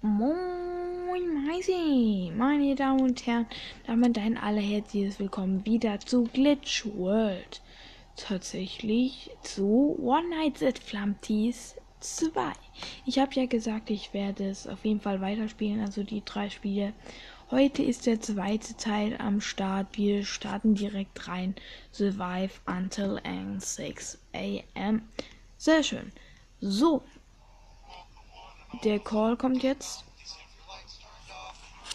Moin Meisi, meine Damen und Herren, damit ein allerherzliches Willkommen wieder zu Glitch World. Tatsächlich zu One Night at Flumpties 2. Ich habe ja gesagt, ich werde es auf jeden Fall weiterspielen, also die drei Spiele. Heute ist der zweite Teil am Start. Wir starten direkt rein. Survive until 6 am. Sehr schön. So, der Call kommt jetzt.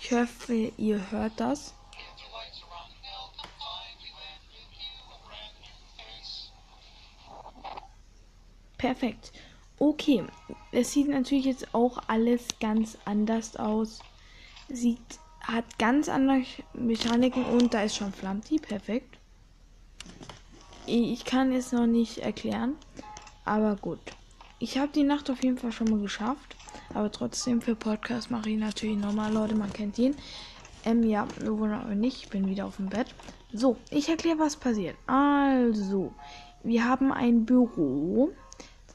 Ich hoffe, ihr hört das. Perfekt. Okay, es sieht natürlich jetzt auch alles ganz anders aus. Sieht, hat ganz andere Mechaniken und da ist schon Flamti. Perfekt. Ich kann es noch nicht erklären, aber gut. Ich habe die Nacht auf jeden Fall schon mal geschafft. Aber trotzdem für Podcast mache ich natürlich nochmal, Leute, man kennt ihn. Ähm, ja, wohl aber nicht. Ich bin wieder auf dem Bett. So, ich erkläre, was passiert. Also, wir haben ein Büro.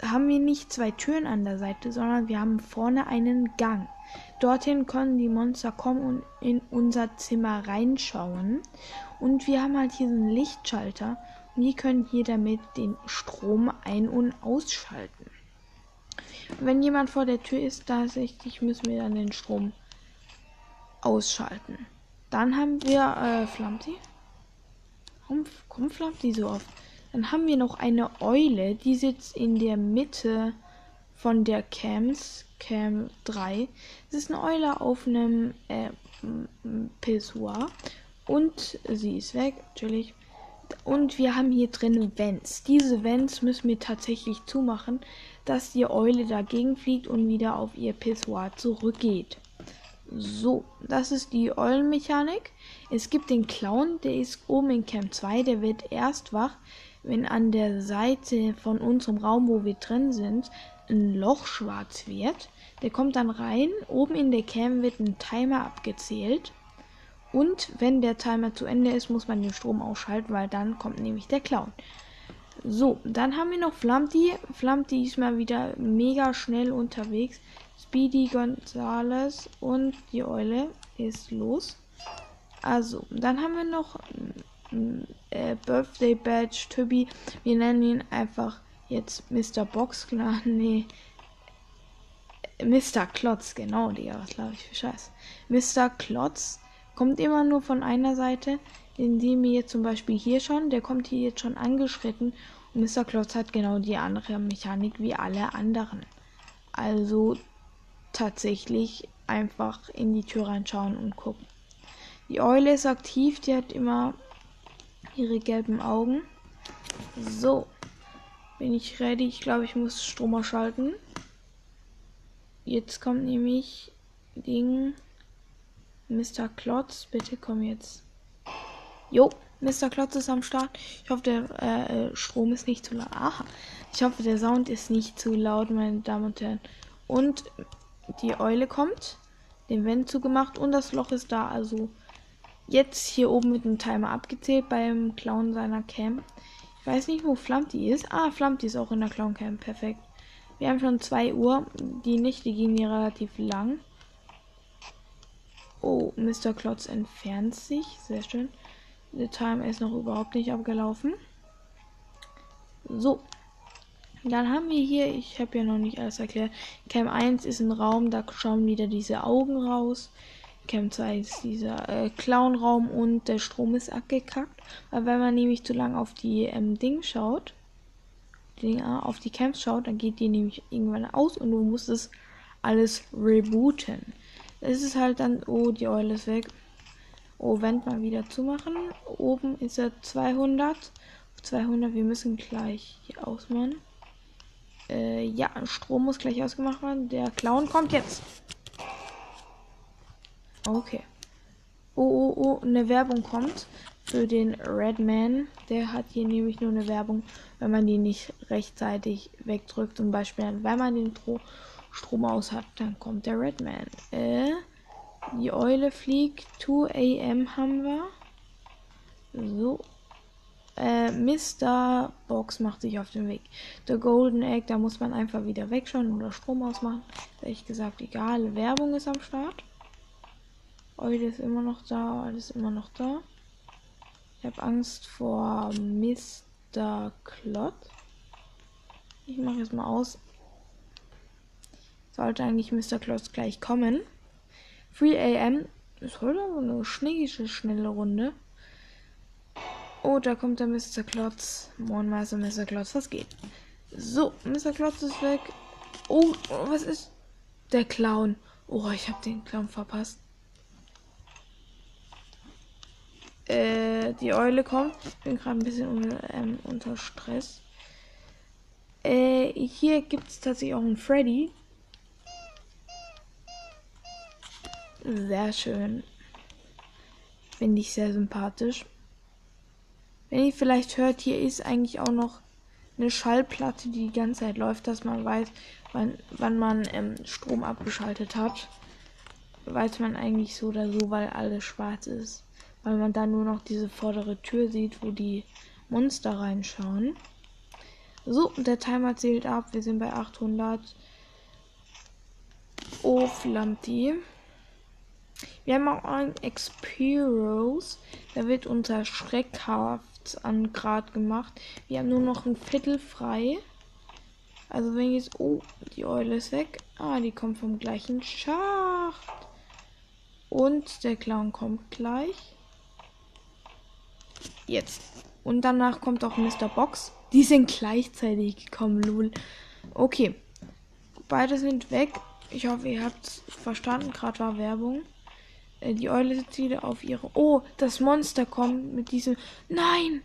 Haben wir nicht zwei Türen an der Seite, sondern wir haben vorne einen Gang. Dorthin können die Monster kommen und in unser Zimmer reinschauen. Und wir haben halt hier einen Lichtschalter. Und die können hier damit den Strom ein- und ausschalten. Wenn jemand vor der Tür ist, tatsächlich müssen wir dann den Strom ausschalten. Dann haben wir äh, Flamti. Warum kommt Flamti so oft? Dann haben wir noch eine Eule, die sitzt in der Mitte von der Cams, Cam 3. Das ist eine Eule auf einem äh, Pissoir. Und sie ist weg, natürlich. Und wir haben hier drin Vents. Diese Vents müssen wir tatsächlich zumachen, dass die Eule dagegen fliegt und wieder auf ihr Pissoir zurückgeht. So, das ist die Eulenmechanik. Es gibt den Clown, der ist oben in Camp 2, der wird erst wach, wenn an der Seite von unserem Raum, wo wir drin sind, ein Loch schwarz wird. Der kommt dann rein, oben in der Cam wird ein Timer abgezählt. Und wenn der Timer zu Ende ist, muss man den Strom ausschalten, weil dann kommt nämlich der Clown. So, dann haben wir noch Flamti. Flamti ist mal wieder mega schnell unterwegs. Speedy Gonzales und die Eule ist los. Also, dann haben wir noch äh, Birthday Badge Tobi. Wir nennen ihn einfach jetzt Mr. Box. Klar, nee. Mr. Klotz, genau, Digga, was glaube ich für Scheiß. Mr. Klotz kommt immer nur von einer Seite indem wir jetzt zum Beispiel hier schon, der kommt hier jetzt schon angeschritten und Mr. Klotz hat genau die andere Mechanik wie alle anderen. Also tatsächlich einfach in die Tür reinschauen und gucken. Die Eule ist aktiv, die hat immer ihre gelben Augen. So, bin ich ready. Ich glaube, ich muss Strom ausschalten. Jetzt kommt nämlich Ding. Mr. Klotz, bitte komm jetzt. Jo, Mr. Klotz ist am Start. Ich hoffe, der äh, Strom ist nicht zu laut. Aha. Ich hoffe, der Sound ist nicht zu laut, meine Damen und Herren. Und die Eule kommt. Den Vent zugemacht und das Loch ist da. Also jetzt hier oben mit dem Timer abgezählt beim Clown seiner Cam. Ich weiß nicht, wo Flamti ist. Ah, Flamti ist auch in der Clown Cam. Perfekt. Wir haben schon 2 Uhr. Die Nächte gehen hier relativ lang. Oh, Mr. Klotz entfernt sich. Sehr schön. Der Timer ist noch überhaupt nicht abgelaufen. So. Dann haben wir hier, ich habe ja noch nicht alles erklärt. Cam 1 ist ein Raum, da schauen wieder diese Augen raus. Cam 2 ist dieser äh, Clown-Raum und der Strom ist abgekackt. Weil wenn man nämlich zu lang auf die ähm, Ding schaut, auf die Camps schaut, dann geht die nämlich irgendwann aus und du musst es alles rebooten. Das ist halt dann, oh, die Eule ist weg. Oh, Vent mal wieder zumachen. Oben ist er 200. 200, wir müssen gleich hier ausmachen. Äh, ja, Strom muss gleich ausgemacht werden. Der Clown kommt jetzt. Okay. Oh, oh, oh, eine Werbung kommt für den Redman. Der hat hier nämlich nur eine Werbung, wenn man die nicht rechtzeitig wegdrückt. Zum Beispiel, wenn man den Strom aus hat, dann kommt der Redman. Äh, die Eule fliegt. 2 am haben wir. So. Äh, Mr. Box macht sich auf den Weg. The Golden Egg, da muss man einfach wieder wegschauen oder Strom ausmachen. Ehrlich gesagt, egal. Werbung ist am Start. Eule ist immer noch da, alles immer noch da. Ich habe Angst vor Mr. Klott. Ich mache jetzt mal aus. Sollte eigentlich Mr. Klotz gleich kommen. 3 am ist heute aber eine schnickige, schnelle Runde. Oh, da kommt der Mr. Klotz. Moin Meister Mr. Klotz, was geht? So, Mr. Klotz ist weg. Oh, was ist? Der Clown. Oh, ich habe den Clown verpasst. Äh, die Eule kommt. Ich bin gerade ein bisschen unter, ähm, unter Stress. Äh, hier gibt es tatsächlich auch einen Freddy. Sehr schön. Finde ich sehr sympathisch. Wenn ihr vielleicht hört, hier ist eigentlich auch noch eine Schallplatte, die die ganze Zeit läuft, dass man weiß, wann, wann man ähm, Strom abgeschaltet hat. Weiß man eigentlich so oder so, weil alles schwarz ist. Weil man dann nur noch diese vordere Tür sieht, wo die Monster reinschauen. So, der Timer zählt ab. Wir sind bei 800. Oh, Flamti. Wir haben auch einen Expiros. Der wird unter schreckhaft an Grad gemacht. Wir haben nur noch ein Viertel frei. Also wenn jetzt... Oh, die Eule ist weg. Ah, die kommt vom gleichen Schacht. Und der Clown kommt gleich. Jetzt. Und danach kommt auch Mr. Box. Die sind gleichzeitig gekommen, lul. Okay. Beide sind weg. Ich hoffe, ihr habt verstanden. Gerade war Werbung. Äh, die Eule sitzt auf ihre. Oh, das Monster kommt mit diesem. Nein!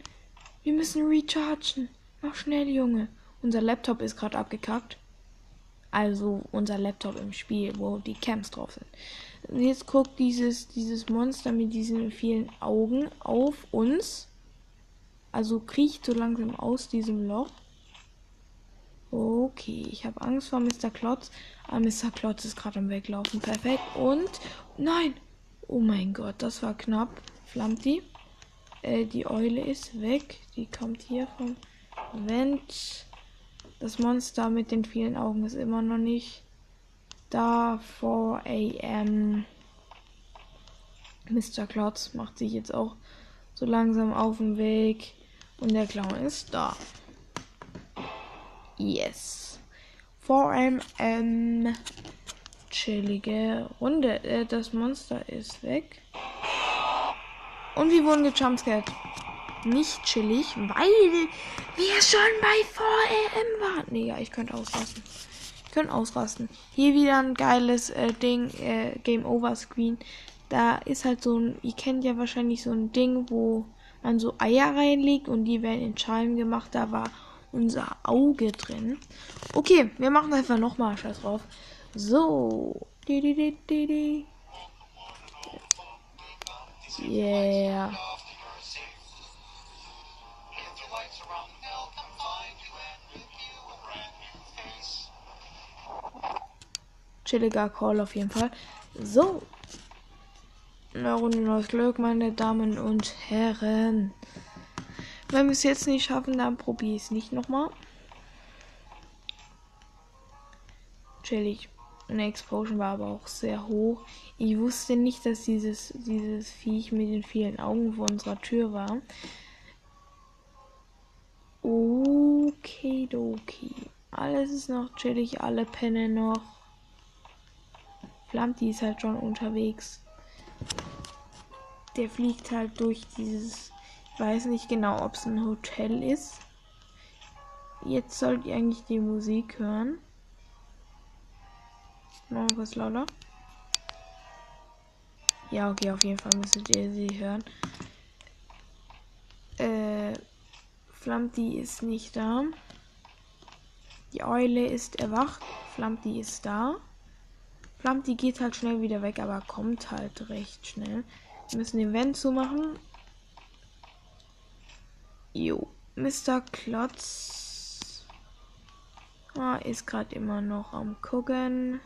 Wir müssen rechargen. Mach schnell, Junge. Unser Laptop ist gerade abgekackt. Also unser Laptop im Spiel, wo die Camps drauf sind. Jetzt guckt dieses, dieses Monster mit diesen vielen Augen auf uns. Also kriecht so langsam aus diesem Loch. Okay, ich habe Angst vor Mr. Klotz. Aber Mr. Klotz ist gerade am Weglaufen. Perfekt. Und. Nein! Oh mein Gott, das war knapp. Flammt Äh, die Eule ist weg. Die kommt hier vom Vent. Das Monster mit den vielen Augen ist immer noch nicht da. 4 am. Mr. Klotz macht sich jetzt auch so langsam auf den Weg. Und der Clown ist da. Yes. 4 am chillige Runde. Äh, das Monster ist weg. Und wir wurden gejumpscared. Nicht chillig, weil wir schon bei 4am waren. Nee, ja, ich könnte ausrasten. Ich könnte ausrasten. Hier wieder ein geiles äh, Ding, äh, Game Over Screen. Da ist halt so ein, ihr kennt ja wahrscheinlich so ein Ding, wo man so Eier reinlegt und die werden in Scheiben gemacht. Da war unser Auge drin. Okay, wir machen einfach nochmal Scheiß drauf. So. Yeah. Chilliger Call auf jeden Fall. So. Eine Runde neues Glück, meine Damen und Herren. Wenn wir es jetzt nicht schaffen, dann probiere ich es nicht nochmal. Chillig. Eine Explosion war aber auch sehr hoch. Ich wusste nicht, dass dieses, dieses Viech mit den vielen Augen vor unserer Tür war. Okay, doki. Alles ist noch chillig, alle pennen noch. Flamti ist halt schon unterwegs. Der fliegt halt durch dieses. Ich weiß nicht genau, ob es ein Hotel ist. Jetzt sollt ihr eigentlich die Musik hören. Machen wir kurz lauter. Ja, okay, auf jeden Fall müsstet ihr sie hören. Äh, Flamti ist nicht da. Die Eule ist erwacht. Flamti ist da. Flamti geht halt schnell wieder weg, aber kommt halt recht schnell. Wir müssen den Vent zumachen. Jo. Mr. Klotz ah, ist gerade immer noch am gucken.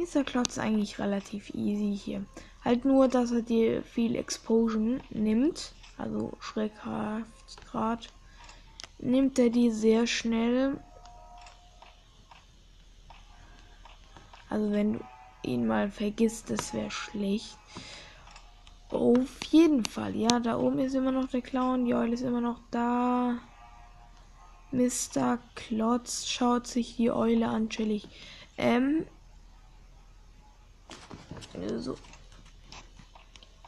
Dieser Klotz ist eigentlich relativ easy hier. Halt nur, dass er dir viel Explosion nimmt. also Schreckhaftgrad, nimmt er die sehr schnell. Also wenn du ihn mal vergisst, das wäre schlecht. Auf jeden Fall, ja, da oben ist immer noch der Clown, die Eule ist immer noch da. Mr. Klotz schaut sich die Eule an, chillig. Ähm. So.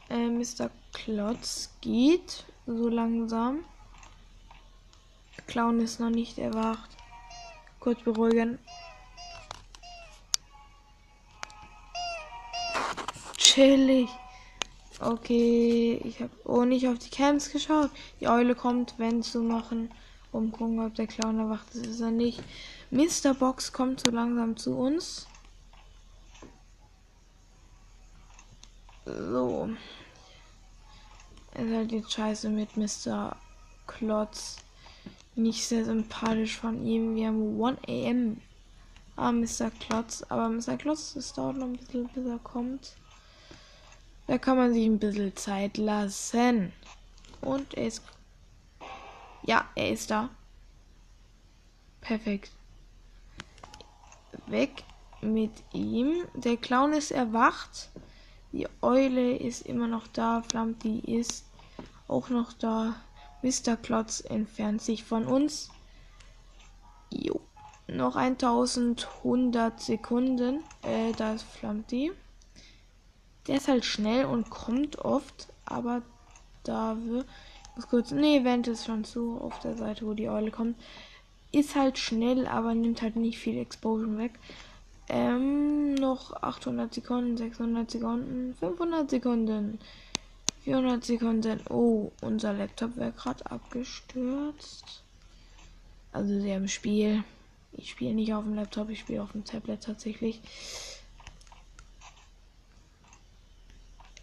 Äh, Mr. Klotz geht so langsam. Der Clown ist noch nicht erwacht. Kurz beruhigen. Chillig. Okay, ich habe oh nicht auf die Camps geschaut. Die Eule kommt, wenn zu machen, um gucken, ob der Clown erwacht ist, ist er nicht. Mr. Box kommt so langsam zu uns. So. Es ist halt die Scheiße mit Mr. Klotz. Nicht sehr sympathisch von ihm. Wir haben 1 am. Ah, Mr. Klotz. Aber Mr. Klotz, es dauert noch ein bisschen, bis er kommt. Da kann man sich ein bisschen Zeit lassen. Und er ist. Ja, er ist da. Perfekt. Weg mit ihm. Der Clown ist erwacht. Die Eule ist immer noch da. Flampi ist auch noch da. Mr. Klotz entfernt sich von uns. Jo. Noch 1100 Sekunden. Äh, da ist Flampi. Der ist halt schnell und kommt oft, aber da wir. muss kurz. Ne, Event ist schon zu auf der Seite, wo die Eule kommt. Ist halt schnell, aber nimmt halt nicht viel Explosion weg. Ähm, noch 800 Sekunden, 600 Sekunden, 500 Sekunden, 400 Sekunden. Oh, unser Laptop wäre gerade abgestürzt. Also sehr im Spiel. Ich spiele nicht auf dem Laptop, ich spiele auf dem Tablet tatsächlich.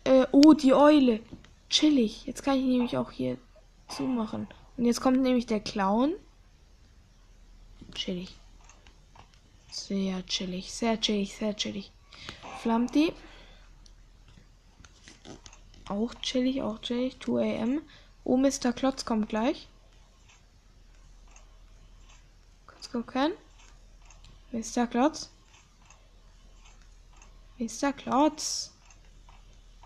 Äh, oh, die Eule. Chillig. Jetzt kann ich nämlich auch hier zumachen. Und jetzt kommt nämlich der Clown. Chillig. Sehr chillig, sehr chillig, sehr chillig. Flamti. Auch chillig, auch chillig. 2 am. Oh, Mr. Klotz kommt gleich. Kurz gucken. Mr. Klotz. Mr. Klotz.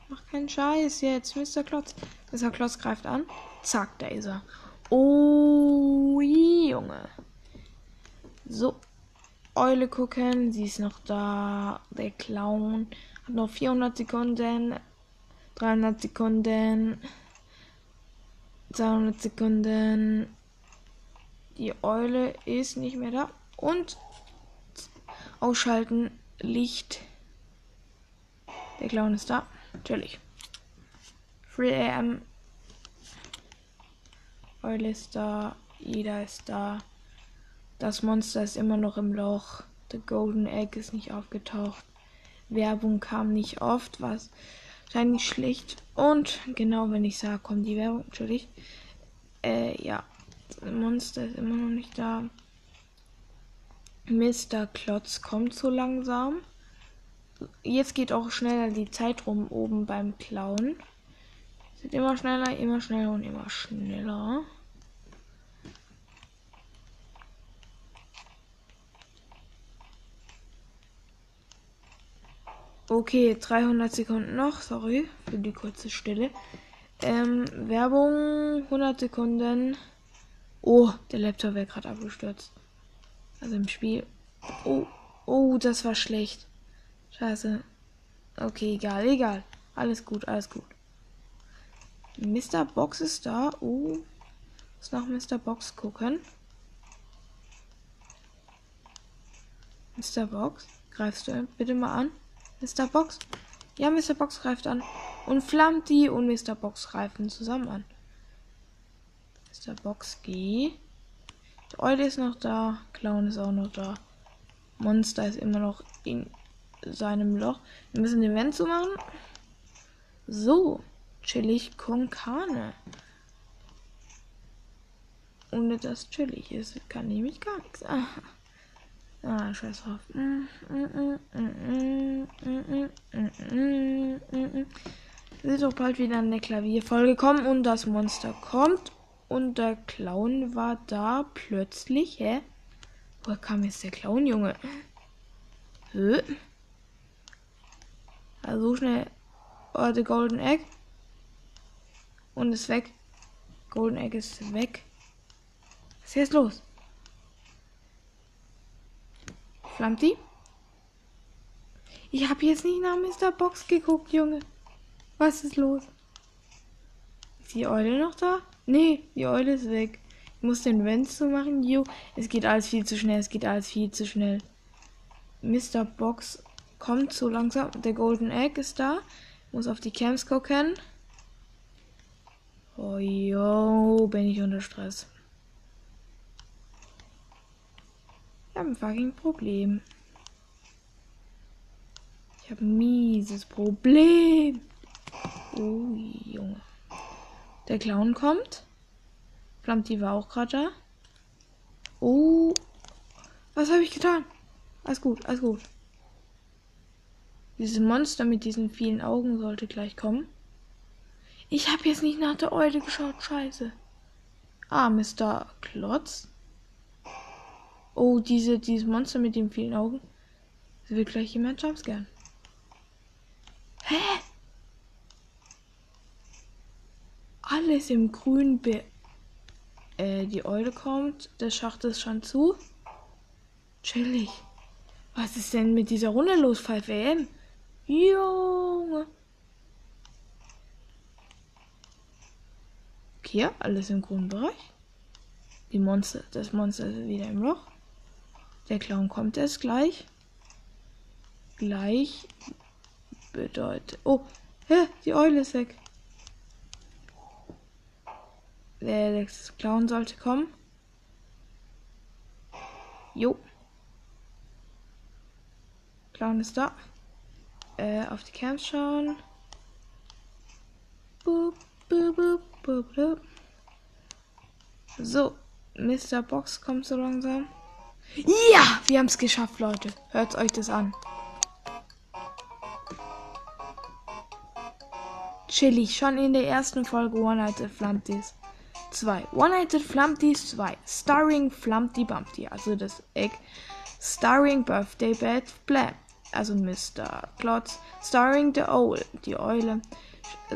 Mach keinen Scheiß jetzt, Mr. Klotz. Mr. Klotz greift an. Zack, da ist er. Oh, Junge. So. Eule gucken. Sie ist noch da. Der Clown hat noch 400 Sekunden. 300 Sekunden. 200 Sekunden. Die Eule ist nicht mehr da. Und ausschalten. Licht. Der Clown ist da. Natürlich. 3 am. Eule ist da. Ida ist da. Das Monster ist immer noch im Loch. The Golden Egg ist nicht aufgetaucht. Werbung kam nicht oft, was wahrscheinlich schlecht. Und genau, wenn ich sage, kommt die Werbung, natürlich. Äh, ja. Das Monster ist immer noch nicht da. Mr. Klotz kommt so langsam. Jetzt geht auch schneller die Zeit rum oben beim Klauen. Es wird immer schneller, immer schneller und immer schneller. Okay, 300 Sekunden noch. Sorry für die kurze Stille. Ähm, Werbung, 100 Sekunden. Oh, der Laptop wäre gerade abgestürzt. Also im Spiel. Oh, oh, das war schlecht. Scheiße. Okay, egal, egal. Alles gut, alles gut. Mr. Box ist da. Oh. Muss nach Mr. Box gucken. Mr. Box, greifst du bitte mal an? Mr. Box? Ja, Mr. Box greift an. Und Flamti und Mr. Box greifen zusammen an. Mr. Box, geh. Die Eule ist noch da. Clown ist auch noch da. Monster ist immer noch in seinem Loch. Wir müssen den Vent zumachen. So, chillig Konkane. Ohne dass chillig ist, kann nämlich gar nichts. Ah, ah scheiß drauf. Sieht auch bald wieder eine Klavierfolge kommen und das Monster kommt. Und der Clown war da plötzlich. Hä? Woher kam jetzt der Clown, Junge? Hä? Also schnell. Oh, the Golden Egg. Und ist weg. Golden Egg ist weg. Was ist jetzt los? Flamti? Ich habe jetzt nicht nach Mr. Box geguckt, Junge. Was ist los? Ist die Eule noch da? Nee, die Eule ist weg. Ich muss den Vent zu machen. Jo, es geht alles viel zu schnell. Es geht alles viel zu schnell. Mr. Box kommt so langsam. Der Golden Egg ist da. Muss auf die Camps gucken. Oh, yo, bin ich unter Stress. Ich habe ein fucking Problem. Ich habe ein mieses Problem. Oh, Junge. Der Clown kommt. Flamti war auch gerade da. Oh. Was habe ich getan? Alles gut, alles gut. Dieses Monster mit diesen vielen Augen sollte gleich kommen. Ich habe jetzt nicht nach der Eule geschaut. Scheiße. Ah, Mr. Klotz. Oh, diese, dieses Monster mit den vielen Augen. Das will gleich jemand Jumpscare. Hä? Alles im Grün. Be äh, die Eule kommt. Der Schacht ist schon zu. Chillig. Was ist denn mit dieser Runde los, 5 AM? Junge. Okay, alles im grünen Bereich. Die Monster, das Monster ist wieder im Loch. Der Clown kommt erst gleich. Gleich bedeutet. Oh, hä, die Eule ist weg. Der Clown sollte kommen. Jo. Clown ist da. Äh, auf die Camps schauen. Boop, boop, boop, boop, boop. So, Mr. Box kommt so langsam. Ja, wir haben es geschafft, Leute. Hört euch das an. Chillig, schon in der ersten Folge One-Nighted Flumpties 2. One-Nighted Flumpties 2. Starring Flumpty Bumpty, also das Egg. Starring Birthday Bad Blam, also Mr. Klotz. Starring The Owl, die Eule.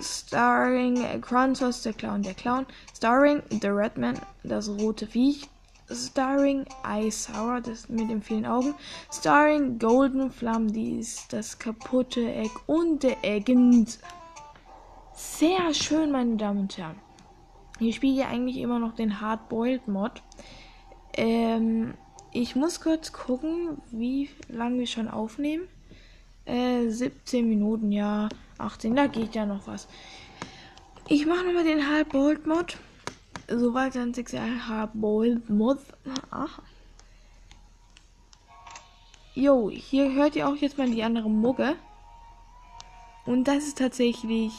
Starring Gruntos, der Clown, der Clown. Starring The Redman, das rote Viech. Starring Ice Sour, das mit den vielen Augen. Starring Golden Flamdies, das kaputte Egg und der Eggend. Sehr schön, meine Damen und Herren. Ich spiele ja eigentlich immer noch den Hardboiled Mod. Ähm, ich muss kurz gucken, wie lange wir schon aufnehmen. Äh, 17 Minuten, ja. 18, da geht ja noch was. Ich mache nochmal den Hardboiled Mod. Soweit dann 6 Hardboiled Mod. Ach. Jo, hier hört ihr auch jetzt mal die andere Mugge. Und das ist tatsächlich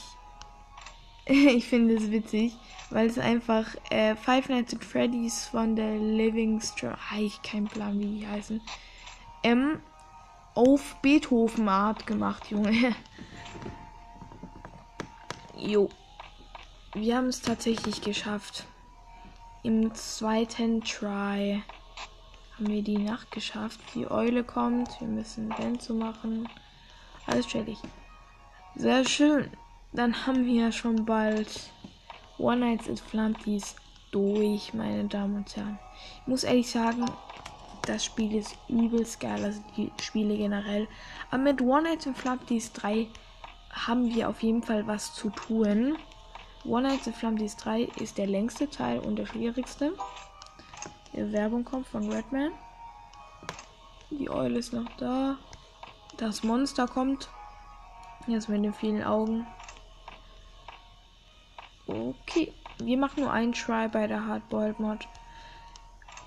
ich finde es witzig, weil es einfach äh, Five Nights at Freddy's von der Living Straw. Ah, ich kein Plan, wie die heißen. Ähm, auf Beethoven-Art gemacht, Junge. jo. Wir haben es tatsächlich geschafft. Im zweiten Try haben wir die Nacht geschafft. Die Eule kommt. Wir müssen Benzo machen. Alles chillig. Sehr schön. Dann haben wir schon bald One Nights at Flampies durch, meine Damen und Herren. Ich muss ehrlich sagen, das Spiel ist übelst geil, also die Spiele generell. Aber mit One Nights at Flampies 3 haben wir auf jeden Fall was zu tun. One Nights at Flampies 3 ist der längste Teil und der schwierigste. Die Werbung kommt von Redman. Die Eule ist noch da. Das Monster kommt. Jetzt mit den vielen Augen. Okay. Wir machen nur einen Try bei der Hardboiled Mod.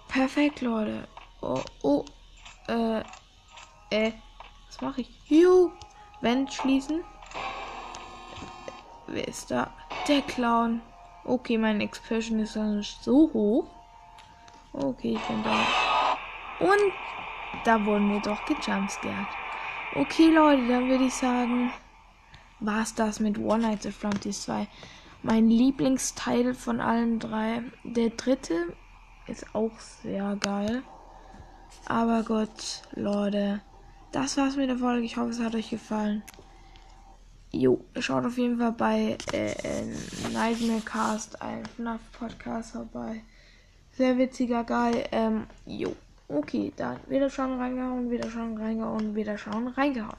Perfekt, Leute. Oh, oh. Äh. Äh. Was mache ich? Juhu. Vent schließen. Wer ist da? Der Clown. Okay, mein Explosion ist dann so hoch. Okay, ich bin da. Und da wurden wir doch gejumpscared. Okay, Leute, dann würde ich sagen, war es das mit One Night at Flumpties 2. Mein Lieblingsteil von allen drei. Der dritte ist auch sehr geil. Aber Gott, Leute. Das war's mit der Folge. Ich hoffe, es hat euch gefallen. Jo, schaut auf jeden Fall bei äh, äh, Nightmare Cast, ein FNAF Podcast vorbei. Sehr witziger Guy. Ähm, jo. Okay, dann wieder schauen, reingehauen, wieder schauen, reingehauen, wieder schauen, reingehauen.